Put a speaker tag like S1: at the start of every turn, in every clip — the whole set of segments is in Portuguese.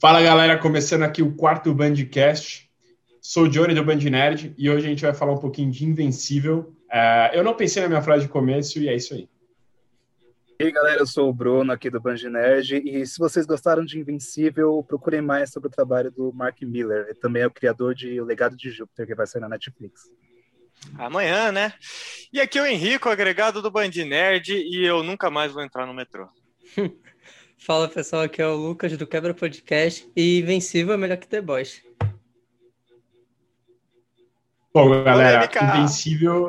S1: Fala galera, começando aqui o quarto Bandcast. Sou o Johnny do Band Nerd e hoje a gente vai falar um pouquinho de Invencível. Uh, eu não pensei na minha frase de começo e é isso aí.
S2: E aí galera, eu sou o Bruno aqui do Band Nerd e se vocês gostaram de Invencível, procurem mais sobre o trabalho do Mark Miller. Ele também é o criador de O Legado de Júpiter, que vai sair na Netflix.
S3: Amanhã, né? E aqui é o Henrico, agregado do Band Nerd, e eu nunca mais vou entrar no metrô.
S4: Fala pessoal, aqui é o Lucas do Quebra Podcast e Invencível é melhor que The Boys.
S1: Bom, galera, polêmica. Invencível.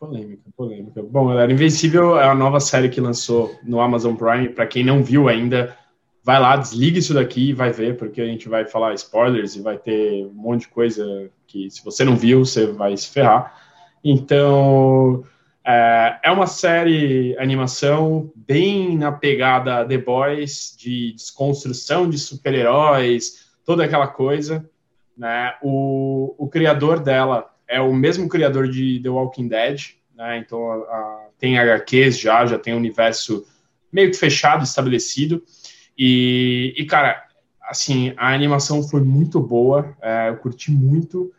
S1: Polêmica, polêmica. Bom, galera, Invencível é a nova série que lançou no Amazon Prime. Para quem não viu ainda, vai lá, desliga isso daqui e vai ver, porque a gente vai falar spoilers e vai ter um monte de coisa que, se você não viu, você vai se ferrar. Então, é, é uma série animação bem na pegada The Boys, de desconstrução de super-heróis, toda aquela coisa. Né? O, o criador dela é o mesmo criador de The Walking Dead, né? então a, a, tem HQs já, já tem um universo meio que fechado, estabelecido. E, e cara, assim, a animação foi muito boa, é, eu curti muito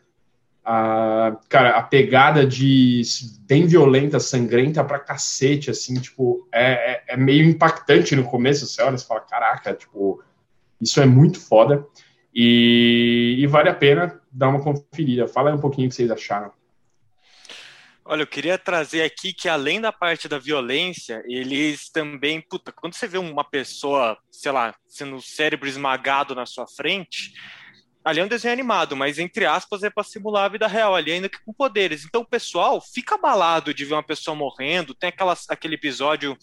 S1: a, cara, a pegada de bem violenta, sangrenta pra cacete, assim, tipo, é, é, é, meio impactante no começo, você olha e fala, caraca, tipo, isso é muito foda, e, e vale a pena dar uma conferida. Fala aí um pouquinho o que vocês acharam.
S3: Olha, eu queria trazer aqui que além da parte da violência, eles também, puta, quando você vê uma pessoa, sei lá, sendo o cérebro esmagado na sua frente, ali é um desenho animado, mas entre aspas é para simular a vida real, ali ainda que com poderes. Então o pessoal fica abalado de ver uma pessoa morrendo. Tem aquelas, aquele episódio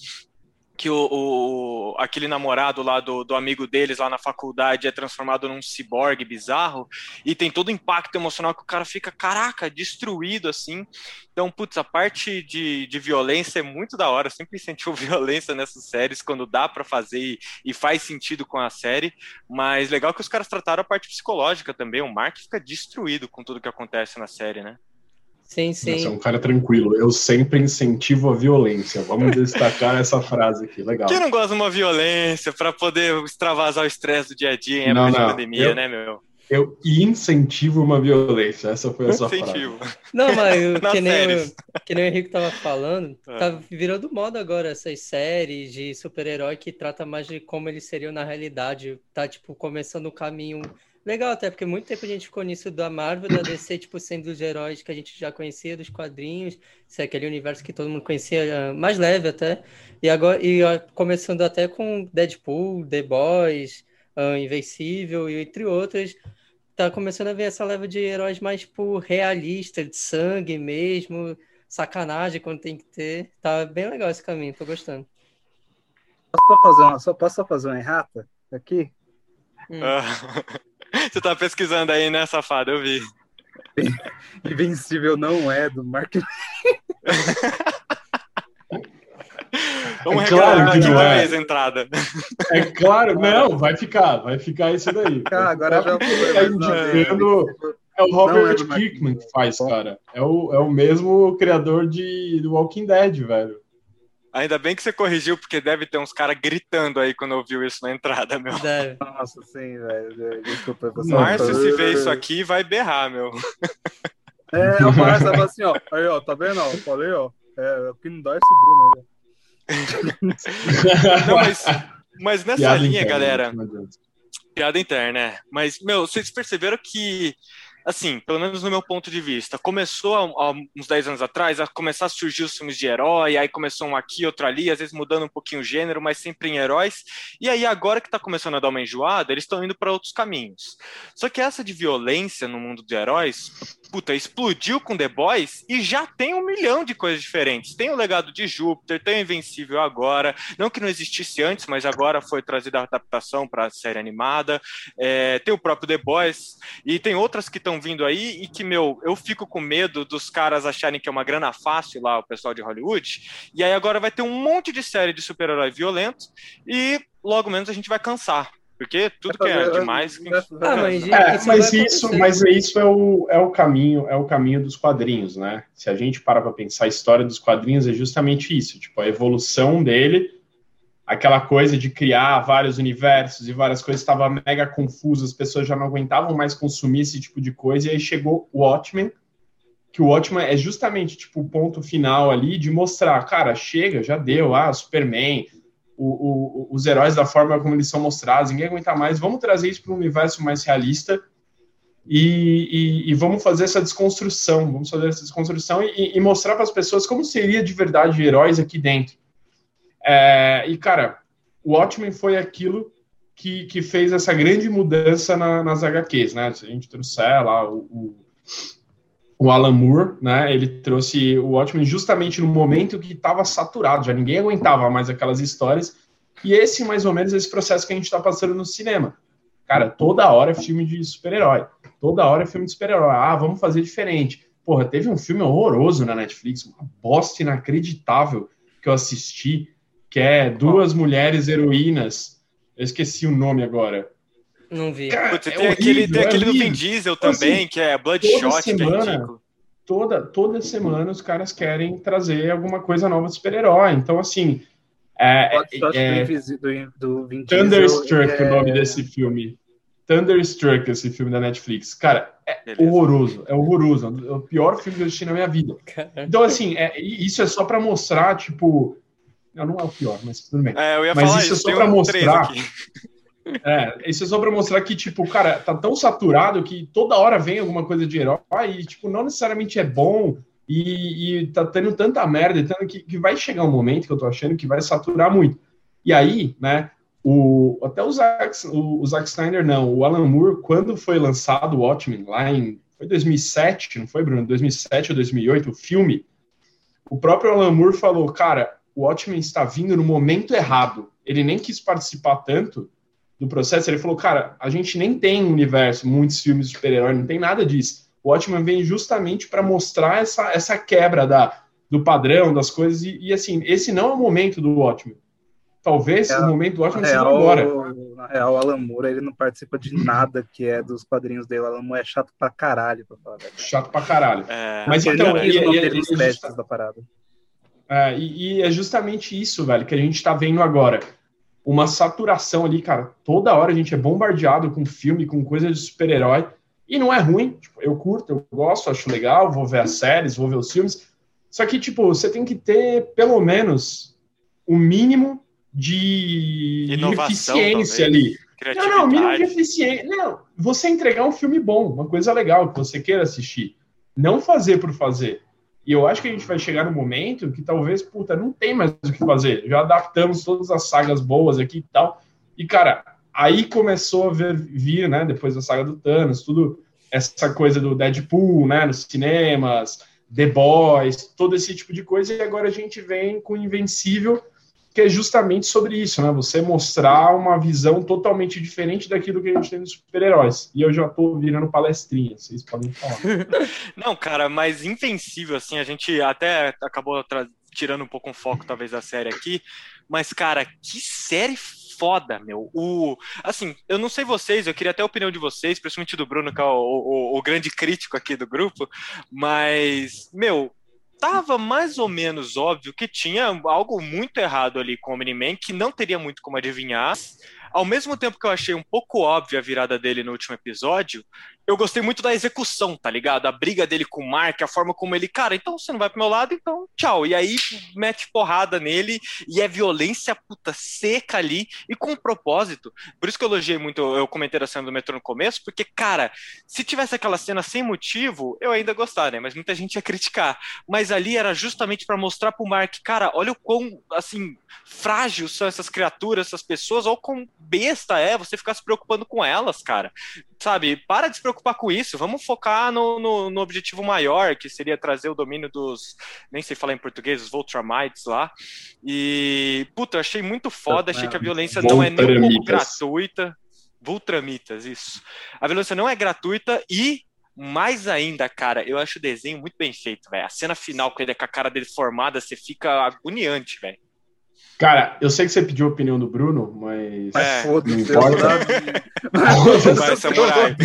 S3: que o, o, aquele namorado lá do, do amigo deles lá na faculdade é transformado num ciborgue bizarro e tem todo o impacto emocional que o cara fica, caraca, destruído assim. Então, putz, a parte de, de violência é muito da hora. Eu sempre incentivo violência nessas séries quando dá para fazer e, e, faz sentido com a série. Mas legal que os caras trataram a parte psicológica também. O Mark fica destruído com tudo que acontece na série, né?
S4: Sim, sim.
S1: Você é um cara tranquilo. Eu sempre incentivo a violência. Vamos destacar essa frase aqui. Legal.
S3: Quem não gosta de uma violência para poder extravasar o estresse do dia a dia em época não, de pandemia, eu, né, meu?
S1: Eu incentivo uma violência. Essa foi a sua incentivo. frase.
S4: Não, mas que, nem o, que nem o Henrique tava falando, é. tá virando moda agora essas séries de super-herói que trata mais de como eles seriam na realidade. Tá, tipo, começando o caminho Legal até, porque muito tempo a gente ficou nisso da Marvel, da DC, tipo, sendo os heróis que a gente já conhecia dos quadrinhos, se é aquele universo que todo mundo conhecia, mais leve até. E agora, e começando até com Deadpool, The Boys, uh, Invencível e entre outros, tá começando a ver essa leva de heróis mais, tipo, realista, de sangue mesmo, sacanagem quando tem que ter. Tá bem legal esse caminho, tô gostando.
S2: Posso só fazer uma, só, posso só fazer uma errata aqui?
S3: Hum. Você tá pesquisando aí, né, safado? Eu vi.
S2: Invencível não é do Mark.
S3: Vamos é claro que não é. entrada.
S1: É claro, não, vai ficar, vai ficar isso daí.
S2: Ah, agora já
S1: tá indicando, é o Robert é Kirkman que faz, cara. É o, é o mesmo criador de do Walking Dead, velho.
S3: Ainda bem que você corrigiu, porque deve ter uns caras gritando aí quando ouviu isso na entrada, meu.
S4: Deve.
S2: Nossa, sim, velho. Desculpa.
S3: Márcio, se vê isso aqui, vai berrar, meu.
S2: É, o Márcio tava assim, ó. Aí, ó, tá vendo? Ó, falei, ó. É, o que não dá é esse
S3: Bruno aí. não, mas, mas nessa Piada linha, interna, galera. Piada interna, é. Mas, meu, vocês perceberam que assim, pelo menos no meu ponto de vista, começou há, uns 10 anos atrás a começar a surgir os filmes de herói, aí começou um aqui, outro ali, às vezes mudando um pouquinho o gênero, mas sempre em heróis. E aí agora que está começando a dar uma enjoada, eles estão indo para outros caminhos. Só que essa de violência no mundo de heróis, puta, explodiu com The Boys e já tem um milhão de coisas diferentes. Tem o legado de Júpiter, tem o Invencível agora, não que não existisse antes, mas agora foi trazida a adaptação para a série animada. É, tem o próprio The Boys e tem outras que estão vindo aí e que, meu, eu fico com medo dos caras acharem que é uma grana fácil lá, o pessoal de Hollywood. E aí agora vai ter um monte de série de super-herói violento e logo menos a gente vai cansar. Porque tudo que é demais.
S1: Ah, mas, é, mas isso, mas isso é o, é o caminho, é o caminho dos quadrinhos, né? Se a gente para para pensar a história dos quadrinhos, é justamente isso, tipo, a evolução dele aquela coisa de criar vários universos e várias coisas estava mega confuso, as pessoas já não aguentavam mais consumir esse tipo de coisa, e aí chegou o Watchmen, que o Watchmen é justamente tipo o ponto final ali de mostrar, cara, chega, já deu, ah, Superman, o, o, os heróis da forma como eles são mostrados, ninguém aguenta mais, vamos trazer isso para um universo mais realista e, e, e, vamos fazer essa desconstrução, vamos fazer essa desconstrução e, e mostrar para as pessoas como seria de verdade heróis aqui dentro. É, e, cara, o Watchmen foi aquilo que, que fez essa grande mudança na, nas HQs, né? A gente trouxer lá o, o o Alan Moore, né? Ele trouxe o Watchmen justamente no momento que estava saturado, já ninguém aguentava mais aquelas histórias. E esse, mais ou menos, esse processo que a gente está passando no cinema. Cara, toda hora é filme de super-herói. Toda hora é filme de super-herói. Ah, vamos fazer diferente. Porra, teve um filme horroroso na Netflix, uma bosta inacreditável que eu assisti, que é Duas Mulheres Heroínas. Eu esqueci o nome agora.
S4: Não vi. Cara,
S3: Putz, é tem, horrível, aquele, tem é aquele do Vin Diesel também, assim, que é Bloodshot, semana, que é
S1: Toda, toda semana os caras querem trazer alguma coisa nova de super-herói. Então, assim. É, é, é do, do Vin Thunderstruck é... o nome desse filme. Thunderstruck, esse filme da Netflix. Cara, é Beleza. horroroso. É horroroso. É o pior filme que eu assisti na minha vida. Então, assim, é, isso é só para mostrar, tipo. Não, não é o pior, mas tudo bem.
S3: É, eu ia
S1: mas
S3: falar
S1: isso, isso é só para mostrar. É, isso é só pra mostrar que, tipo, cara, tá tão saturado que toda hora vem alguma coisa de herói e, tipo, não necessariamente é bom e, e tá tendo tanta merda tanto que, que vai chegar um momento que eu tô achando que vai saturar muito. E aí, né, o, até o Zack, o, o Zack Snyder, não, o Alan Moore, quando foi lançado o Watchmen, lá em, foi 2007, não foi, Bruno? 2007 ou 2008, o filme, o próprio Alan Moore falou, cara, o Watchmen está vindo no momento errado. Ele nem quis participar tanto, do processo, ele falou, cara, a gente nem tem um universo, muitos filmes de super-herói, não tem nada disso. O Watchmen vem justamente para mostrar essa, essa quebra da, do padrão, das coisas, e, e, assim, esse não é o momento do Watchmen. Talvez é, o momento do Watchmen seja agora.
S2: Na real, o Alan Moore, ele não participa de nada que é dos quadrinhos dele. O Alan Moore é chato pra caralho, pra falar
S1: Chato pra caralho.
S2: É, Mas então, ele e, e, e, da parada.
S1: É, e, e é justamente isso, velho, que a gente tá vendo agora uma saturação ali, cara. Toda hora a gente é bombardeado com filme, com coisa de super-herói. E não é ruim. Tipo, eu curto, eu gosto, acho legal, vou ver as séries, vou ver os filmes. Só que, tipo, você tem que ter, pelo menos, o um mínimo de, de eficiência ali. Não, não, mínimo de eficiência. Não, você entregar um filme bom, uma coisa legal que você queira assistir. Não fazer por fazer. E eu acho que a gente vai chegar no momento que talvez, puta, não tem mais o que fazer. Já adaptamos todas as sagas boas aqui e tal. E, cara, aí começou a ver, vir, né, depois da saga do Thanos, tudo essa coisa do Deadpool, né, nos cinemas, The Boys, todo esse tipo de coisa. E agora a gente vem com Invencível, que é justamente sobre isso, né? Você mostrar uma visão totalmente diferente daquilo que a gente tem dos super-heróis. E eu já tô virando palestrinha, vocês podem falar.
S3: Não, cara, mas invencível, assim, a gente até acabou tirando um pouco o foco, talvez, da série aqui. Mas, cara, que série foda, meu. O, assim, eu não sei vocês, eu queria até a opinião de vocês, principalmente do Bruno, que é o, o, o grande crítico aqui do grupo, mas, meu, tava mais ou menos óbvio que tinha algo muito errado ali com o Omni-Man, que não teria muito como adivinhar. Ao mesmo tempo que eu achei um pouco óbvia a virada dele no último episódio, eu gostei muito da execução, tá ligado? A briga dele com o Mark, a forma como ele, cara, então você não vai pro meu lado, então tchau. E aí mete porrada nele e é violência puta seca ali e com propósito. Por isso que eu elogiei muito, eu comentei a cena do metrô no começo, porque, cara, se tivesse aquela cena sem motivo, eu ainda gostaria, né? Mas muita gente ia criticar. Mas ali era justamente para mostrar pro Mark, cara, olha o quão, assim, frágil são essas criaturas, essas pessoas, ou quão besta é você ficar se preocupando com elas, cara sabe, para de se preocupar com isso, vamos focar no, no, no, objetivo maior, que seria trazer o domínio dos, nem sei falar em português, os Voltramites lá. E, puta, eu achei muito foda, achei que a violência não é nem um pouco gratuita. Voltramitas, isso. A violência não é gratuita e mais ainda, cara, eu acho o desenho muito bem feito, velho. A cena final com ele com a cara dele formada, você fica agoniante, velho.
S1: Cara, eu sei que você pediu a opinião do Bruno, mas.
S2: É, não importa.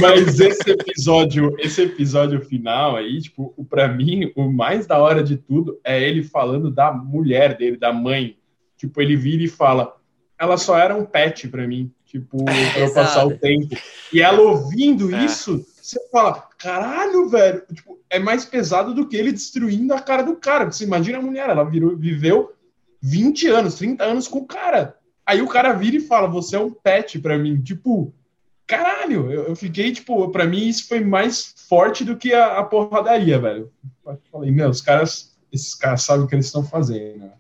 S1: mas esse episódio, esse episódio final aí, tipo, para mim, o mais da hora de tudo é ele falando da mulher dele, da mãe. Tipo, ele vira e fala: ela só era um pet para mim, tipo, pra eu passar o tempo. E ela ouvindo é. isso, você fala, caralho, velho, tipo, é mais pesado do que ele destruindo a cara do cara. Você imagina a mulher, ela virou, viveu 20 anos, 30 anos com o cara. Aí o cara vira e fala, você é um pet para mim. Tipo, caralho, eu, eu, fiquei, tipo, para mim isso foi mais forte do que a, a porradaria, velho. Eu falei, meu, os caras, esses caras sabem o que eles estão fazendo.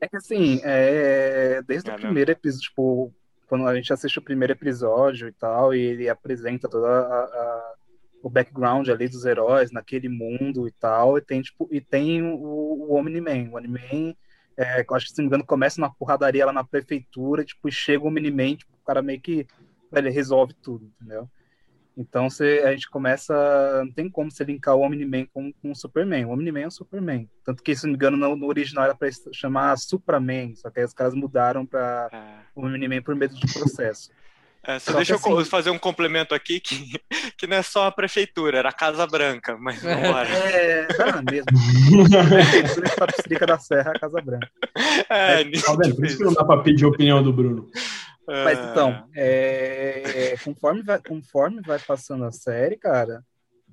S2: É que assim, é, desde é, o primeiro episódio, tipo, quando a gente assiste o primeiro episódio e tal, e ele apresenta toda a, a, o background ali dos heróis naquele mundo e tal, e tem, tipo, e tem o, o Omni-Man. O Omni-Man, é, acho que se não me engano, começa na porradaria lá na prefeitura, tipo, chega o Omni-Man, tipo, o cara meio que ele resolve tudo, entendeu? Então você, a gente começa. Não tem como você linkar o Omni-Man com, com o Superman. O Omni-Man é o Superman. Tanto que, se não me engano, no, no original era para chamar Supraman, só que aí os caras mudaram para é. o Omni-Man por medo de processo.
S3: É, só, só deixa eu assim... fazer um complemento aqui que, que não é só a prefeitura, era a Casa Branca, mas vamos lá.
S2: É, era mesmo. a prefeitura de da Serra, a Casa Branca.
S1: É, é tá vendo? Por isso que não dá para pedir a opinião do Bruno.
S2: Mas então, é, conforme, vai, conforme vai passando a série, cara,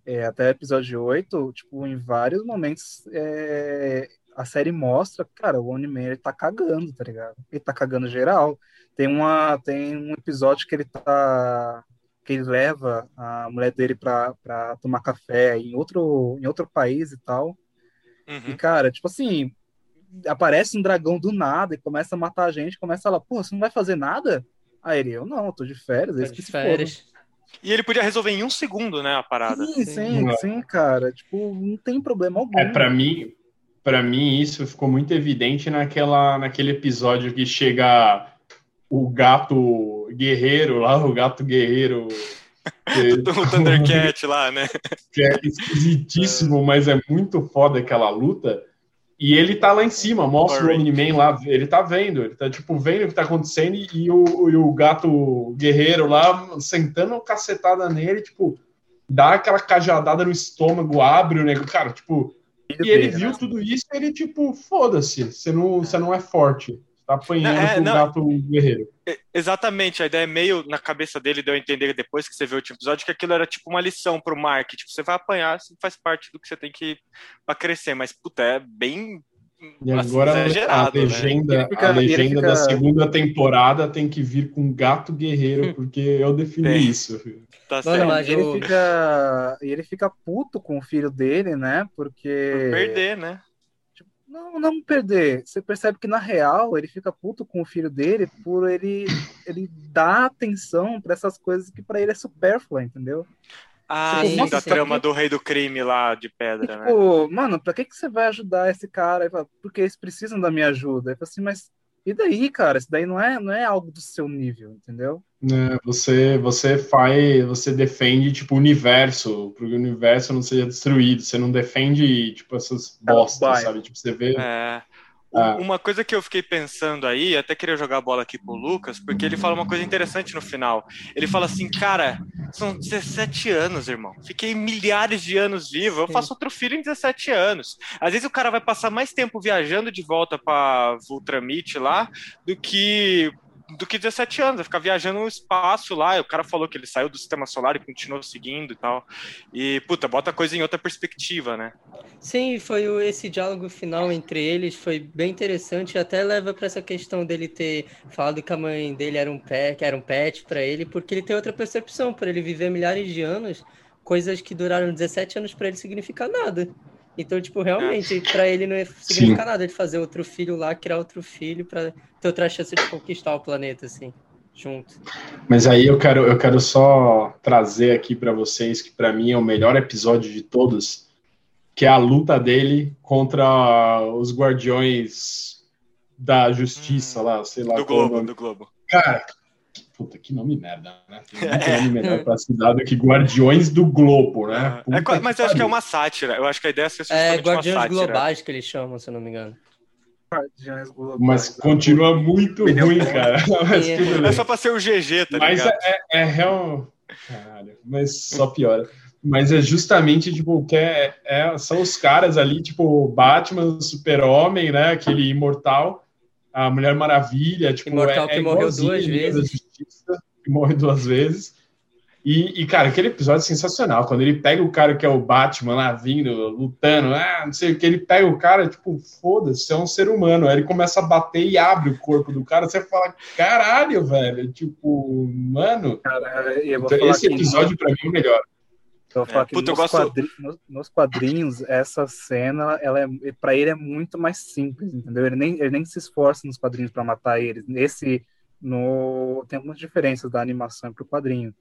S2: é, até o episódio 8, tipo, em vários momentos é, a série mostra, cara, o Oni-Man ele tá cagando, tá ligado? Ele tá cagando geral. Tem, uma, tem um episódio que ele tá. que ele leva a mulher dele pra, pra tomar café em outro, em outro país e tal. Uhum. E, cara, tipo assim, aparece um dragão do nada e começa a matar a gente, começa lá, pô, você não vai fazer nada? Aí ele, eu não, eu tô de férias, é tô de férias.
S3: E ele podia resolver em um segundo, né, a parada.
S2: Sim, sim, sim, cara. Tipo, não tem problema algum.
S1: É, pra mim, para mim isso ficou muito evidente naquela, naquele episódio que chega o gato guerreiro lá, o gato guerreiro.
S3: Que, o Thundercat lá, né?
S1: Que é esquisitíssimo, mas é muito foda aquela luta. E ele tá lá em cima, mostra o Omni-Man lá, ele tá vendo, ele tá tipo vendo o que tá acontecendo e o, e o gato guerreiro lá sentando cacetada nele, tipo, dá aquela cajadada no estômago, abre o negócio, cara, tipo, e ele viu né? tudo isso e ele, tipo, foda-se, você não, você não é forte. Tá apanhando é, com gato guerreiro.
S3: Exatamente, a ideia é meio na cabeça dele, deu a entender depois que você viu o último episódio, que aquilo era tipo uma lição pro Mark. Tipo, você vai apanhar, faz parte do que você tem que pra crescer. Mas, puta, é bem.
S1: E assim, agora a né? legenda, né? fica, a legenda fica... da segunda temporada tem que vir com gato guerreiro, porque eu defini tem. isso.
S2: Tá Mano, mas ele, fica, ele fica puto com o filho dele, né? Porque.
S3: Por perder, né?
S2: Não, não perder. Você percebe que na real ele fica puto com o filho dele por ele ele dar atenção para essas coisas que para ele é supérflua, entendeu?
S3: Ah, tipo, sim, da trama do rei do crime lá de pedra,
S2: e,
S3: né?
S2: tipo, né? mano, pra que, que você vai ajudar esse cara? Fala, Porque eles precisam da minha ajuda. Eu falo assim, mas e daí, cara? Isso daí não é, não é algo do seu nível, entendeu?
S1: É, você, você faz, você defende tipo o universo, para o universo não seja destruído. Você não defende tipo essas é, bostas, sabe? Tipo você vê.
S3: É. Ah. Uma coisa que eu fiquei pensando aí, até queria jogar a bola aqui pro Lucas, porque ele fala uma coisa interessante no final. Ele fala assim, cara, são 17 anos, irmão. Fiquei milhares de anos vivo. Eu faço outro filho em 17 anos. Às vezes o cara vai passar mais tempo viajando de volta para Vultramite lá do que do que 17 anos, ficar viajando no espaço lá. O cara falou que ele saiu do sistema solar e continuou seguindo e tal. E, puta, bota a coisa em outra perspectiva, né?
S4: Sim, foi esse diálogo final entre eles, foi bem interessante até leva para essa questão dele ter falado que a mãe dele era um pet, era um pet para ele, porque ele tem outra percepção, para ele viver milhares de anos, coisas que duraram 17 anos para ele significar nada. Então, tipo, realmente, é. para ele não significa Sim. nada de fazer outro filho lá, criar outro filho para ter outra chance de conquistar o planeta, assim, junto.
S1: Mas aí eu quero, eu quero só trazer aqui para vocês que para mim é o melhor episódio de todos, que é a luta dele contra os guardiões da justiça hum, lá, sei lá.
S3: Do Globo, do Globo.
S1: Cara, Puta, que nome merda, né? Tem é. nome melhor pra cidade que Guardiões do Globo, né?
S3: É, é mas eu acho que é uma sátira. Eu acho que a ideia é ser
S4: É, Guardiões Globais que eles chamam, se eu não me engano.
S1: Guardiões Globais. Mas continua muito ruim, cara.
S3: Mas é. é só pra ser o GG, tá
S1: mas
S3: ligado?
S1: Mas é, é, real. Caralho, mas só piora. Mas é justamente, tipo, que é, é, são os caras ali, tipo, Batman, Super-Homem, né? Aquele imortal a Mulher Maravilha, tipo,
S4: Imortal é, que é morreu duas vezes.
S1: Justiça, que morre duas vezes. E, e, cara, aquele episódio é sensacional. Quando ele pega o cara que é o Batman lá vindo, lutando, ah, não sei o que, ele pega o cara, tipo, foda-se, é um ser humano. Aí ele começa a bater e abre o corpo do cara. Você fala, caralho, velho. Tipo, mano. Cara, esse episódio, pra mim, é o melhor.
S2: Então, eu é, que puta, nos, gosto... quadrinhos, nos, nos, quadrinhos, essa cena, ela é, para ele é muito mais simples, entendeu? Ele nem, ele nem se esforça nos quadrinhos para matar eles. Nesse, no, tem algumas diferenças da animação para o quadrinho.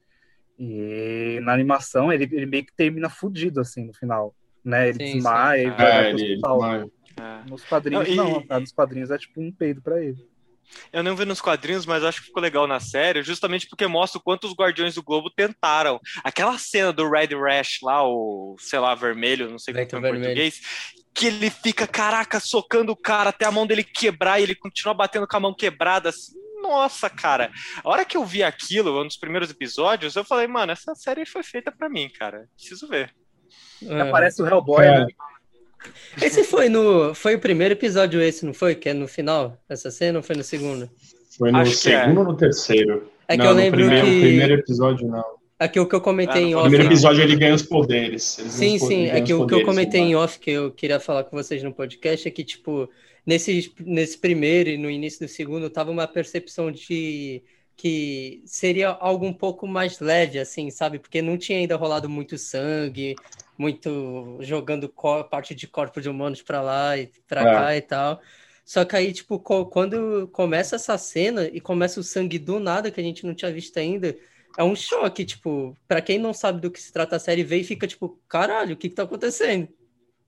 S2: E na animação, ele, ele meio que termina fudido, assim, no final. Né? Ele sim, desmaia sim. e vai é, ele, ele Nos quadrinhos, não. E... não nos quadrinhos é tipo um peido para ele.
S3: Eu não vi nos quadrinhos, mas acho que ficou legal na série, justamente porque mostra o quanto os Guardiões do Globo tentaram. Aquela cena do Red Rash lá, o, sei lá, vermelho, não sei como é em português, que ele fica, caraca, socando o cara até a mão dele quebrar e ele continua batendo com a mão quebrada, assim. Nossa, cara. A hora que eu vi aquilo, um dos primeiros episódios, eu falei, mano, essa série foi feita para mim, cara. Preciso ver.
S2: É. Aparece o Hellboy, é. né?
S4: Esse foi no. Foi o primeiro episódio, esse, não foi? Que é no final? Essa cena ou foi no segundo?
S1: Foi no Acho segundo é. ou no terceiro?
S4: É que não, eu lembro
S1: no
S4: primeiro,
S1: que. primeiro episódio, não.
S4: É que o que eu comentei ah, em off.
S1: No primeiro episódio ele ganha os poderes.
S4: sim, sim. É que o que eu comentei em off que eu queria falar com vocês no podcast é que, tipo, nesse, nesse primeiro e no início do segundo, tava uma percepção de que seria algo um pouco mais leve, assim, sabe? Porque não tinha ainda rolado muito sangue, muito jogando parte de corpo de humanos para lá e para é. cá e tal. Só que aí, tipo, quando começa essa cena e começa o sangue do nada que a gente não tinha visto ainda, é um choque, tipo, para quem não sabe do que se trata a série, vê e fica tipo, caralho, o que que tá acontecendo?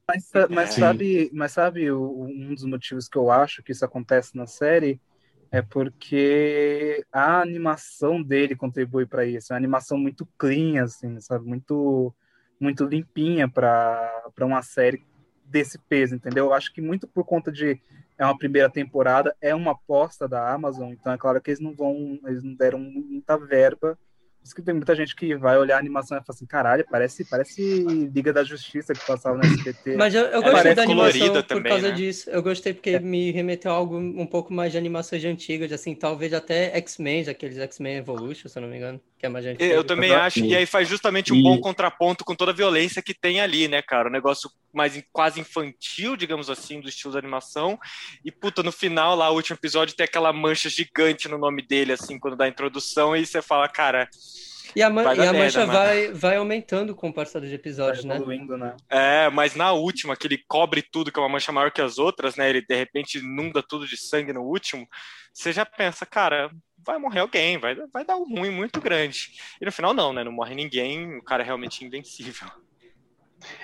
S2: Mas, mas sabe, mas sabe um dos motivos que eu acho que isso acontece na série? É porque a animação dele contribui para isso, é uma animação muito clean, assim, sabe, muito muito limpinha para uma série desse peso, entendeu? Eu acho que muito por conta de é uma primeira temporada, é uma aposta da Amazon, então é claro que eles não vão, eles não deram muita verba isso que tem muita gente que vai olhar a animação e fala assim, caralho, parece, parece Liga da Justiça que passava no SBT.
S4: Mas eu, eu gostei da animação por também, causa né? disso. Eu gostei porque é. me remeteu a algo um pouco mais de animações antigas, assim, talvez até X-Men, aqueles X-Men Evolution, se eu não me engano, que é mais antigo.
S3: Eu também acho, e aí faz justamente um e... bom contraponto com toda a violência que tem ali, né, cara? Um negócio mais quase infantil, digamos assim, do estilo da animação. E, puta, no final, lá, o último episódio, tem aquela mancha gigante no nome dele, assim, quando dá a introdução, e você fala, cara
S4: e a, man e a mancha vai, vai aumentando com o passar dos episódios, né? né?
S3: É, mas na última, que ele cobre tudo, que é uma mancha maior que as outras, né? Ele de repente inunda tudo de sangue no último. Você já pensa, cara, vai morrer alguém, vai, vai dar um ruim muito grande. E no final, não, né? Não morre ninguém, o cara é realmente invencível.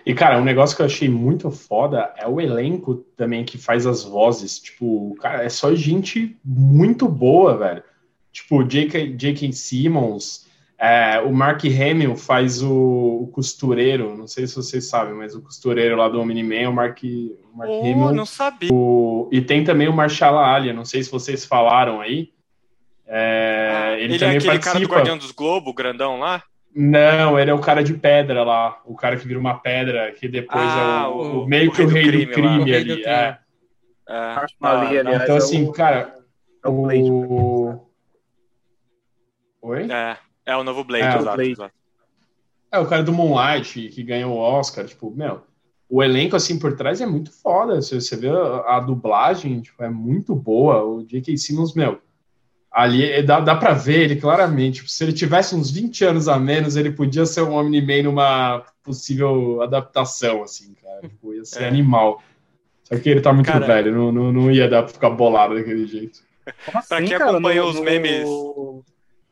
S1: E, cara, um negócio que eu achei muito foda é o elenco também que faz as vozes. Tipo, cara, é só gente muito boa, velho. Tipo, J.K. J.K. Simmons, é, o Mark Hamill faz o, o, costureiro, não sei se vocês sabem, mas o costureiro lá do Omni-Man é o Mark, o Mark
S3: oh, Hamill. não sabia.
S1: O, e tem também o Marshall Ali, não sei se vocês falaram aí. É,
S3: ah, ele, ele é também é aquele participa. cara do Guardião dos Globo, grandão lá?
S1: Não, ele é o cara de pedra lá, o cara que vira uma pedra, que depois ah, é o, o, o meio que o rei do crime, do crime ali. Do é. Ah, ali, aliás, então, assim, cara, o.
S3: Oi? É. É o novo Blade, é, exato, Blade. exato.
S1: É, o cara do Moonlight, que ganhou o Oscar, tipo, meu, o elenco, assim, por trás é muito foda. Você, você vê a, a dublagem, tipo, é muito boa. O J.K. Simmons, meu, ali é, dá, dá pra ver ele claramente. Tipo, se ele tivesse uns 20 anos a menos, ele podia ser um Omni-Man numa possível adaptação, assim, cara. Tipo, ia ser é. animal. Só que ele tá muito cara, velho, não, não, não ia dar pra ficar bolado daquele jeito.
S3: Como assim, pra quem cara, acompanhou no, os memes...
S2: No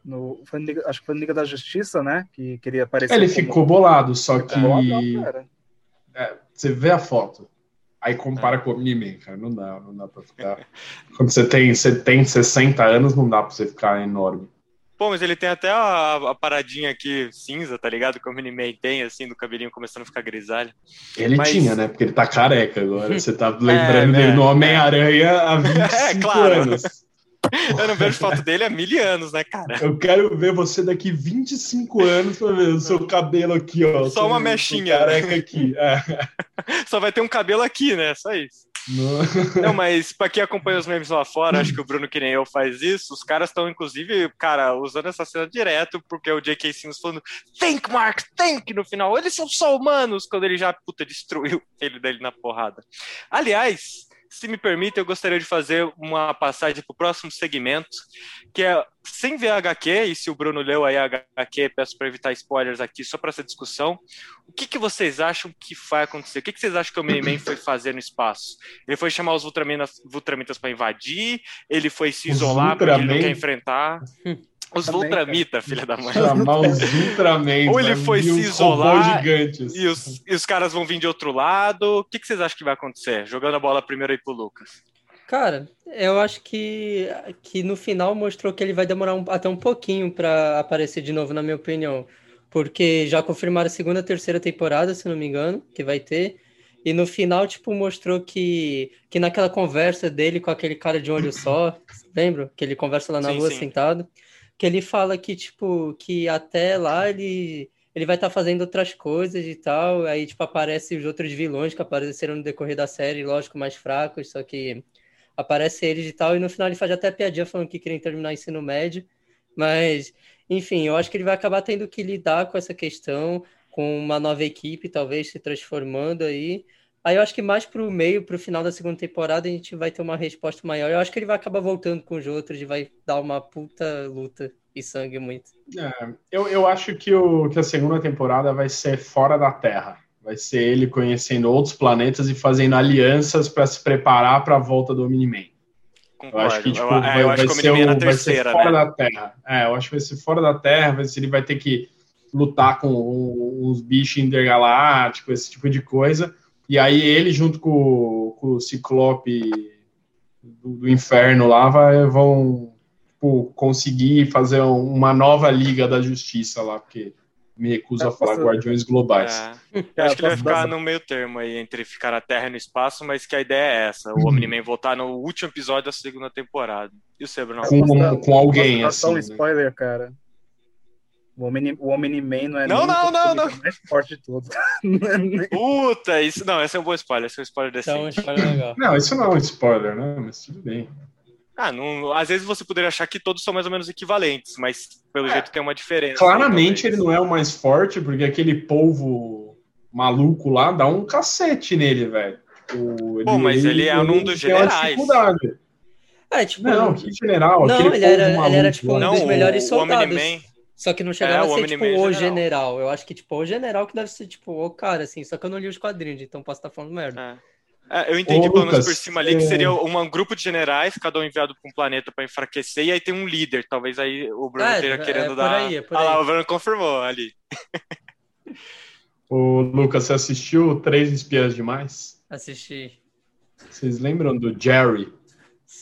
S2: no, foi, acho que foi no Liga da Justiça, né? Que queria aparecer.
S1: Ele como... ficou bolado, só que. É, você vê a foto. Aí compara é. com o Omni-Man, cara. Não dá, não dá pra ficar. Quando você tem, você tem 60 anos, não dá pra você ficar enorme.
S3: Pô, mas ele tem até a, a paradinha aqui cinza, tá ligado? Que o Mini-Man tem, assim, do cabelinho começando a ficar grisalho.
S1: Ele mas... tinha, né? Porque ele tá careca agora. Você tá lembrando é, dele né? no Homem-Aranha há 25 é, claro. anos.
S3: Eu não vejo foto dele há mil anos, né, cara?
S1: Eu quero ver você daqui 25 anos pra ver o seu cabelo aqui, ó.
S3: Só uma mechinha.
S1: Careca aqui. É.
S3: Só vai ter um cabelo aqui, né? Só isso. No... Não, mas para quem acompanha os memes lá fora, acho que o Bruno, que nem eu, faz isso. Os caras estão, inclusive, cara, usando essa cena direto, porque o J.K. Simmons falando Think, Mark, think no final. Eles são só humanos, quando ele já, puta, destruiu filho dele na porrada. Aliás, se me permite, eu gostaria de fazer uma passagem para o próximo segmento, que é sem ver a HQ, e se o Bruno leu aí a HQ, peço para evitar spoilers aqui, só para essa discussão. O que, que vocês acham que vai acontecer? O que, que vocês acham que o Miniman foi fazer no espaço? Ele foi chamar os Ultramitas para invadir? Ele foi se isolar porque ele não quer enfrentar? Os Ultramita, filha da mãe.
S1: Chamar os Ultraman.
S3: Ou ele foi se isolar gigantes. E, os, e os caras vão vir de outro lado. O que, que vocês acham que vai acontecer? Jogando a bola primeiro aí pro Lucas.
S4: Cara, eu acho que, que no final mostrou que ele vai demorar um, até um pouquinho para aparecer de novo, na minha opinião. Porque já confirmaram a segunda e terceira temporada, se não me engano, que vai ter. E no final, tipo, mostrou que, que naquela conversa dele com aquele cara de olho só, lembra? Que ele conversa lá na sim, rua sim. sentado que ele fala que, tipo, que até lá ele, ele vai estar tá fazendo outras coisas e tal, aí, tipo, aparece os outros vilões que apareceram no decorrer da série, lógico, mais fracos, só que aparece eles e tal, e no final ele faz até piadinha falando que queria terminar o ensino médio, mas, enfim, eu acho que ele vai acabar tendo que lidar com essa questão, com uma nova equipe, talvez, se transformando aí, Aí eu acho que mais pro meio, pro final da segunda temporada, a gente vai ter uma resposta maior. Eu acho que ele vai acabar voltando com os outros e vai dar uma puta luta e sangue muito.
S1: É, eu, eu acho que, o, que a segunda temporada vai ser fora da Terra. Vai ser ele conhecendo outros planetas e fazendo alianças para se preparar para a volta do Miniman. Eu acho que, tipo, eu, vai, eu acho vai, que ser, o, é vai ser fora né? da Terra. É, eu acho que vai ser fora da Terra, vai ser, ele vai ter que lutar com uns bichos intergalácticos, esse tipo de coisa. E aí ele, junto com, com o Ciclope do, do, Inferno lá, vai, vão tipo, conseguir fazer uma nova Liga da Justiça lá, porque me recuso a falar Guardiões Globais.
S3: É. Eu acho que ele vai ficar no meio termo aí, entre ficar na Terra e no espaço, mas que a ideia é essa, o Omni-Man voltar no último episódio da segunda temporada. E o Sebro não?
S1: Com, com alguém, assim. Só
S2: um né? spoiler, né? cara. O Omni, o Omni-Man não é
S3: não, não, não, não.
S2: mais forte de todos.
S3: Puta, isso não, esse é um bom spoiler, esse é um spoiler desse. Então, um
S1: spoiler legal. Não, isso não é um spoiler, né? Mas tudo bem.
S3: Ah, não, às vezes você poderia achar que todos são mais ou menos equivalentes, mas pelo é, jeito tem uma diferença.
S1: Claramente ele não é o mais forte, porque aquele polvo maluco lá dá um cacete nele, velho.
S3: Tipo, Pô, mas ele, ele é um dos generais.
S4: É, tipo,
S1: não, que general?
S4: Não, ele era, ele era tipo um não, dos melhores soldados. Só que não chegava é, a ser, tipo, o general. general. Eu acho que, tipo, o general que deve ser, tipo, o cara, assim. Só que eu não li os quadrinhos, então posso estar falando merda.
S3: É. É, eu entendi, Ô, pelo menos por cima ali, que seria é. um grupo de generais, cada um enviado para um planeta para enfraquecer, e aí tem um líder. Talvez aí o Bruno é, esteja é querendo dar. Aí, ah lá, o Bruno confirmou ali.
S1: Ô, Lucas, você assistiu Três Espiãs Demais?
S4: Assisti.
S1: Vocês lembram do Jerry?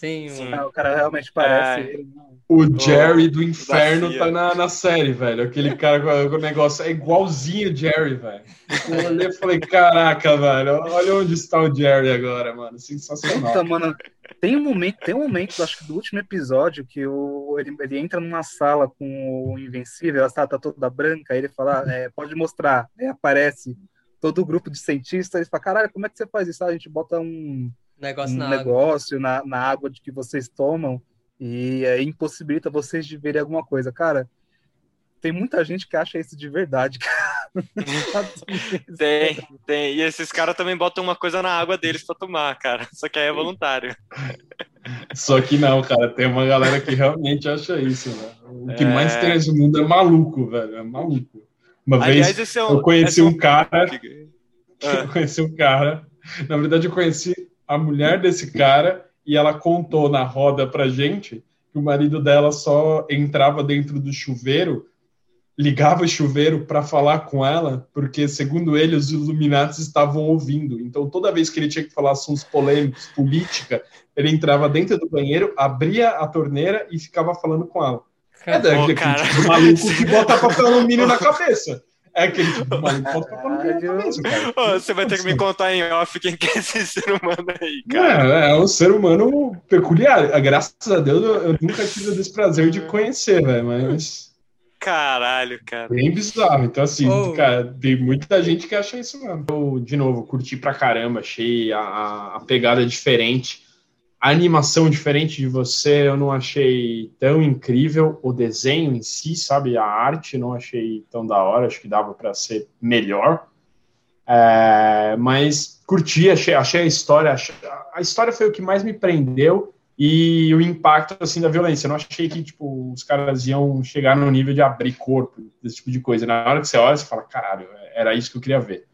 S4: Sim, Sim.
S2: Ah, o cara realmente parece ele.
S1: O Jerry do inferno tá na, na série, velho. Aquele cara com o negócio é igualzinho o Jerry, velho. Eu olhei e falei, caraca, velho, olha onde está o Jerry agora, mano. Sensacional. Puta,
S2: mano, tem um momento, tem um momento, acho que do último episódio, que o, ele, ele entra numa sala com o Invencível, a sala tá toda branca, aí ele fala, é, pode mostrar. Aí aparece todo o grupo de cientistas, eles falam, caralho, como é que você faz isso? Ah, a gente bota um
S4: negócio, um
S2: na, negócio água. Na, na água de que vocês tomam e aí impossibilita vocês de verem alguma coisa. Cara, tem muita gente que acha isso de verdade,
S3: tem, tem. E esses caras também botam uma coisa na água deles para tomar, cara. Só que aí é voluntário.
S1: Só que não, cara. Tem uma galera que realmente acha isso, né? O que é... mais tem nesse mundo é maluco, velho. É maluco. Uma Aliás, vez é um, eu conheci um cara. Eu conheci um cara. Na verdade, eu conheci a mulher desse cara e ela contou na roda pra gente que o marido dela só entrava dentro do chuveiro, ligava o chuveiro para falar com ela, porque segundo ele os Illuminati estavam ouvindo. Então toda vez que ele tinha que falar assuntos polêmicos, política, ele entrava dentro do banheiro, abria a torneira e ficava falando com ela. É daquele tipo maluco que bota papel alumínio na cabeça. É aquele tipo de maluco pode cabeça,
S3: cara. Você vai ter que me contar em off quem que é esse ser humano aí, cara.
S1: É, é um ser humano peculiar. Graças a Deus eu, eu nunca tive o desprazer de conhecer, velho, mas.
S3: Caralho, cara.
S1: Bem bizarro. Então, assim, oh. cara, tem muita gente que acha isso mesmo. Eu, de novo, curti pra caramba, achei a, a pegada diferente. A animação diferente de você, eu não achei tão incrível. O desenho em si, sabe? A arte, não achei tão da hora. Acho que dava para ser melhor. É, mas curti, achei, achei a história. Achei, a história foi o que mais me prendeu e o impacto assim da violência. Eu não achei que tipo os caras iam chegar no nível de abrir corpo, desse tipo de coisa. Na hora que você olha, você fala, caralho, era isso que eu queria ver.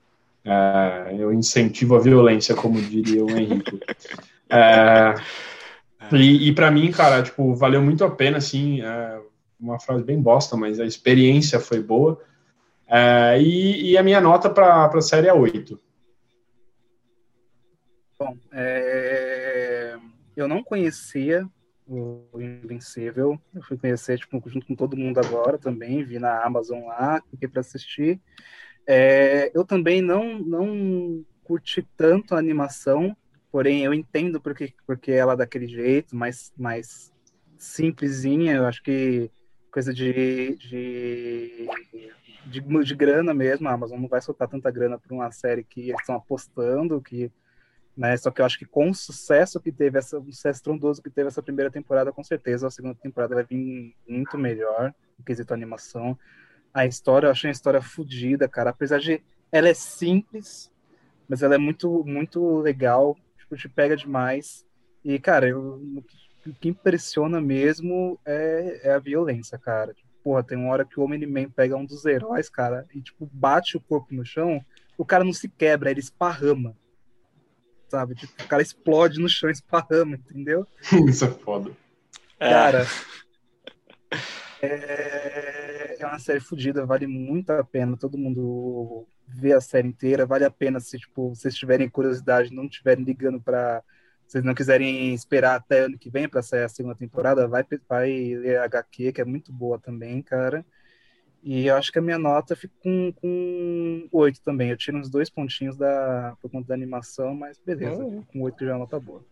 S1: É, eu incentivo a violência, como diria o Henrique. É, e, e para mim, cara, tipo, valeu muito a pena, assim, é, uma frase bem bosta, mas a experiência foi boa. É, e, e, a minha nota para a série é 8.
S2: Bom, é, eu não conhecia o Invencível, eu fui conhecer tipo, junto com todo mundo agora também, vi na Amazon lá, fiquei para assistir. É, eu também não, não curti tanto a animação, porém eu entendo porque, porque ela é daquele jeito, mais, mais simplesinha, eu acho que coisa de, de, de, de grana mesmo, a Amazon não vai soltar tanta grana para uma série que eles estão apostando, que né? Só que eu acho que com o sucesso que teve, essa, o sucesso trondoso que teve essa primeira temporada, com certeza a segunda temporada vai vir muito melhor, no quesito animação. A história, eu achei a história fodida, cara. Apesar de ela é simples, mas ela é muito, muito legal, tipo, te pega demais. E, cara, eu, o que impressiona mesmo é, é a violência, cara. Tipo, porra, tem uma hora que o Homem-Man pega um dos heróis, cara, e, tipo, bate o corpo no chão, o cara não se quebra, ele esparrama sabe? Tipo, o cara explode no chão, esparrama, entendeu?
S1: Isso é foda.
S2: É. Cara, é, é uma série fodida, vale muito a pena todo mundo ver a série inteira, vale a pena se, tipo, vocês tiverem curiosidade, não estiverem ligando para vocês não quiserem esperar até ano que vem para sair a segunda temporada, vai, vai ler a HQ, que é muito boa também, cara. E eu acho que a minha nota fica com, com 8 também. Eu tiro uns dois pontinhos da, por conta da animação, mas beleza. Oh. Com 8 já é uma nota boa.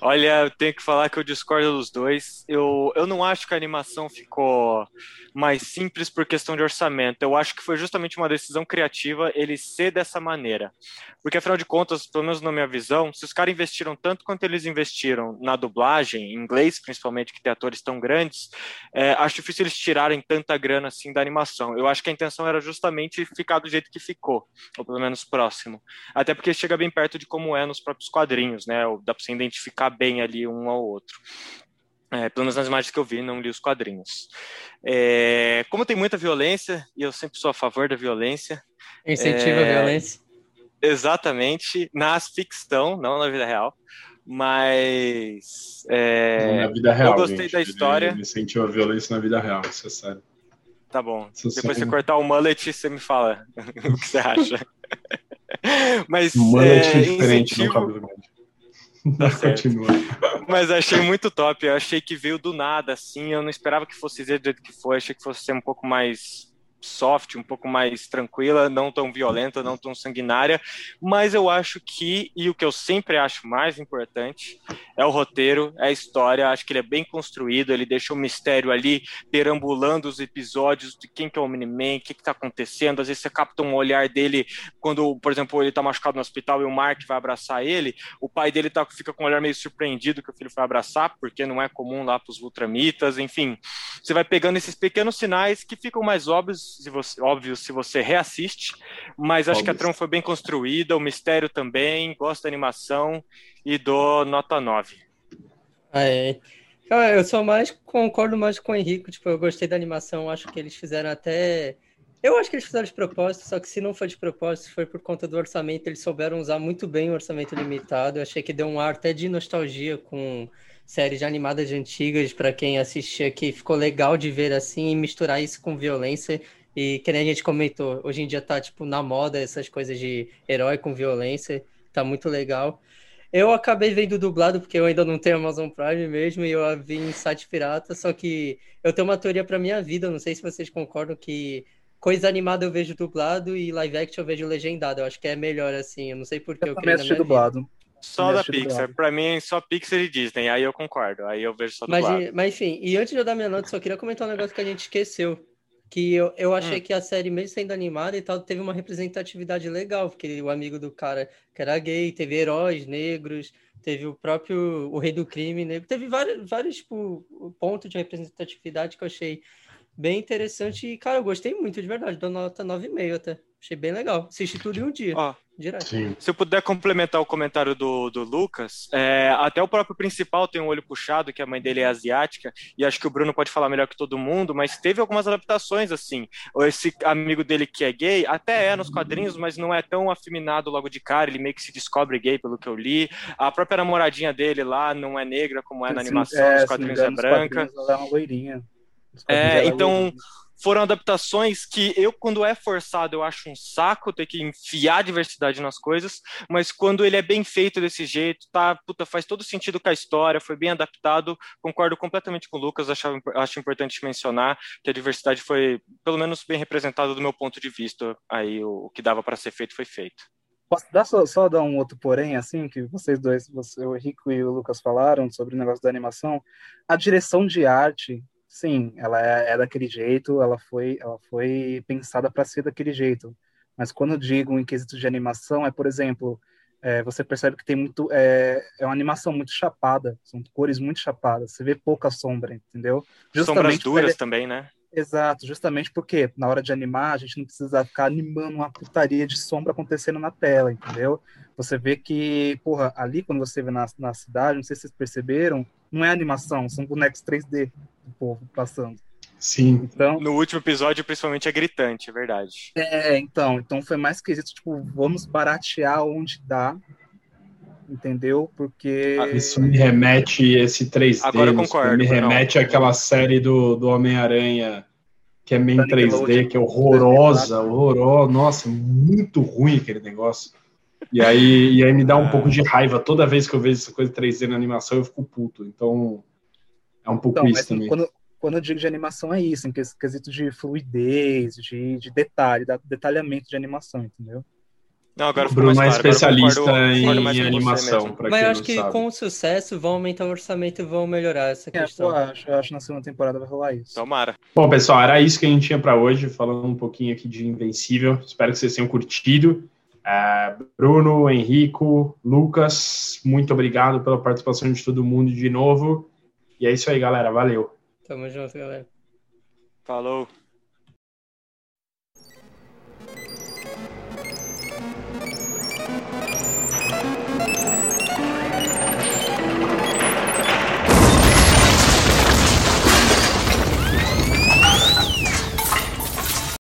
S3: Olha, eu tenho que falar que eu discordo dos dois. Eu, eu não acho que a animação ficou mais simples por questão de orçamento. Eu acho que foi justamente uma decisão criativa ele ser dessa maneira. Porque, afinal de contas, pelo menos na minha visão, se os caras investiram tanto quanto eles investiram na dublagem, em inglês principalmente, que tem atores tão grandes, é, acho difícil eles tirarem tanta grana assim da animação. Eu acho que a intenção era justamente ficar do jeito que ficou, ou pelo menos próximo. Até porque chega bem perto de como é nos próprios quadrinhos, né? Dá pra você identificar bem ali um ao outro. É, pelo menos nas imagens que eu vi, não li os quadrinhos. É, como tem muita violência, e eu sempre sou a favor da violência.
S4: Incentiva é, a violência.
S3: Exatamente, na ficção, não na vida real. Mas. É,
S1: na vida real.
S3: Eu gostei gente, da história.
S1: Ele incentiva a violência na vida real, isso é sério.
S3: Tá bom. Isso Depois você cortar o mullet, você me fala o que você acha. Mas.
S1: Mullet é, diferente incentivo... no cabelo grande.
S3: Tá Continua. Mas achei muito top. Eu achei que veio do nada, assim. Eu não esperava que fosse do jeito que foi. Achei que fosse ser um pouco mais soft, um pouco mais tranquila, não tão violenta, não tão sanguinária, mas eu acho que, e o que eu sempre acho mais importante, é o roteiro, é a história, acho que ele é bem construído, ele deixa o mistério ali, perambulando os episódios de quem que é o Miniman, o que que tá acontecendo, às vezes você capta um olhar dele, quando, por exemplo, ele tá machucado no hospital e o Mark vai abraçar ele, o pai dele tá, fica com um olhar meio surpreendido que o filho foi abraçar, porque não é comum lá pros Ultramitas, enfim, você vai pegando esses pequenos sinais que ficam mais óbvios se você, óbvio se você reassiste, mas acho Óbvio. que a trama foi bem construída, o mistério também, gosto da animação e dou nota 9.
S4: Ah, é. Eu só mais concordo mais com o Henrique, tipo, eu gostei da animação, acho que eles fizeram até eu acho que eles fizeram de propósito, só que se não foi de propósito, foi por conta do orçamento. Eles souberam usar muito bem o orçamento limitado. Eu achei que deu um ar até de nostalgia com séries animadas antigas para quem assistia, que ficou legal de ver assim e misturar isso com violência. E que nem a gente comentou, hoje em dia tá tipo na moda essas coisas de herói com violência, tá muito legal. Eu acabei vendo dublado porque eu ainda não tenho Amazon Prime mesmo e eu vi em site pirata, só que eu tenho uma teoria para minha vida, não sei se vocês concordam que coisa animada eu vejo dublado e live action eu vejo legendado. Eu acho que é melhor assim, eu não sei porque
S2: eu, eu também assisti dublado.
S3: Só da Pixar. Pra mim, só Pixar e Disney. Aí eu concordo. Aí eu vejo só do
S4: mas, mas enfim, e antes de eu dar minha nota, só queria comentar um negócio que a gente esqueceu. Que eu, eu achei hum. que a série, mesmo sendo animada e tal, teve uma representatividade legal. Porque o amigo do cara que era gay, teve heróis negros, teve o próprio o Rei do Crime negro. Teve vários, vários tipo, pontos de representatividade que eu achei bem interessante. E, cara, eu gostei muito, de verdade. Dou nota 9,5 até. Achei bem legal. Assisti tudo em um dia. Ó, direto.
S3: Sim. Se eu puder complementar o comentário do, do Lucas, é, até o próprio principal tem um olho puxado, que a mãe dele é asiática, e acho que o Bruno pode falar melhor que todo mundo, mas teve algumas adaptações assim. Esse amigo dele que é gay, até é nos quadrinhos, mas não é tão afeminado logo de cara, ele meio que se descobre gay, pelo que eu li. A própria namoradinha dele lá não é negra como é na animação, é, nos quadrinhos é branca. Ela é uma loirinha. É, então foram adaptações que eu, quando é forçado, eu acho um saco ter que enfiar diversidade nas coisas, mas quando ele é bem feito desse jeito, tá, puta, faz todo sentido com a história, foi bem adaptado, concordo completamente com o Lucas, acho, acho importante mencionar que a diversidade foi, pelo menos, bem representada do meu ponto de vista, aí o, o que dava para ser feito foi feito.
S2: Posso dar só, só, dar um outro porém, assim, que vocês dois, você, o Rico e o Lucas falaram sobre o negócio da animação? A direção de arte sim, ela é, é daquele jeito, ela foi, ela foi pensada para ser daquele jeito. Mas quando eu digo em quesito de animação, é, por exemplo, é, você percebe que tem muito. É, é uma animação muito chapada, são cores muito chapadas, você vê pouca sombra, entendeu?
S3: Justamente Sombras duras também, né?
S2: Exato, justamente porque na hora de animar, a gente não precisa ficar animando uma putaria de sombra acontecendo na tela, entendeu? Você vê que, porra, ali quando você vê na, na cidade, não sei se vocês perceberam, não é animação, são bonecos 3D do povo passando.
S1: Sim.
S3: Então, no último episódio, principalmente, é gritante, é verdade.
S2: É, então, então foi mais quesito, tipo, vamos baratear onde dá, entendeu? Porque.
S1: Ah, isso me remete, esse 3D,
S3: Agora eu concordo,
S1: me remete não. àquela série do, do Homem-Aranha, que é meio 3D, que é horrorosa, horrorosa, nossa, muito ruim aquele negócio. E aí, e aí me dá um pouco de raiva toda vez que eu vejo essa coisa 3D na animação, eu fico puto. Então, é um pouco então, isso também.
S2: Quando, quando eu digo de animação é isso, em quesito de fluidez, de, de detalhe, detalhamento de animação, entendeu?
S3: Não, agora
S1: Bruno é especialista concordo, em, concordo em animação.
S4: Mas eu acho que sabe. com o sucesso vão aumentar o orçamento e vão melhorar essa é, questão.
S2: Eu acho, eu acho que na segunda temporada vai rolar isso.
S3: Tomara.
S1: Bom, pessoal, era isso que a gente tinha para hoje, falando um pouquinho aqui de Invencível. Espero que vocês tenham curtido. É, Bruno, Henrico, Lucas, muito obrigado pela participação de todo mundo de novo. E é isso aí, galera. Valeu.
S4: Tamo junto, galera.
S3: Falou.